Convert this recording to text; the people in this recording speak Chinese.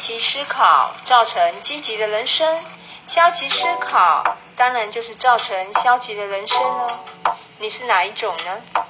积极思考造成积极的人生。消极思考当然就是造成消极的人生了你是哪一种呢？